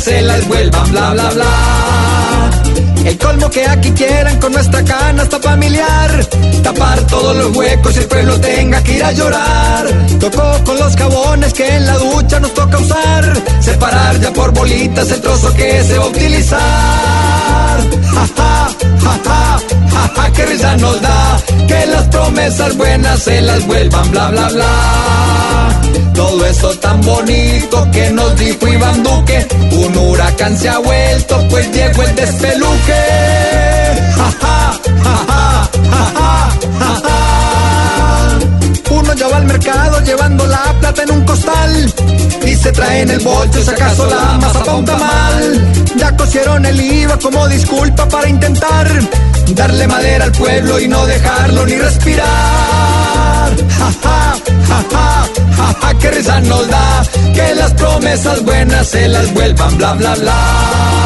se las vuelvan, bla, bla, bla. El colmo que aquí quieran con nuestra canasta familiar, tapar todos los huecos y el pueblo tenga que ir a llorar. Tocó con los jabones que en la ducha nos toca usar, separar ya por bolitas el trozo que se va a utilizar. Ja, ja, ja, ja, ja, ja, risa nos da, que las promesas buenas se las vuelvan, bla, bla, bla. Bonito que nos dijo Iván Duque, un huracán se ha vuelto, pues llegó el despeluque. Ja, ja, ja. Uno ya va al mercado llevando la plata en un costal y se trae en el bolso si acaso la masa pa' un tamal. Ya cosieron el IVA como disculpa para intentar darle madera al pueblo y no dejarlo ni respirar. Nos da que las promesas buenas se las vuelvan bla bla bla.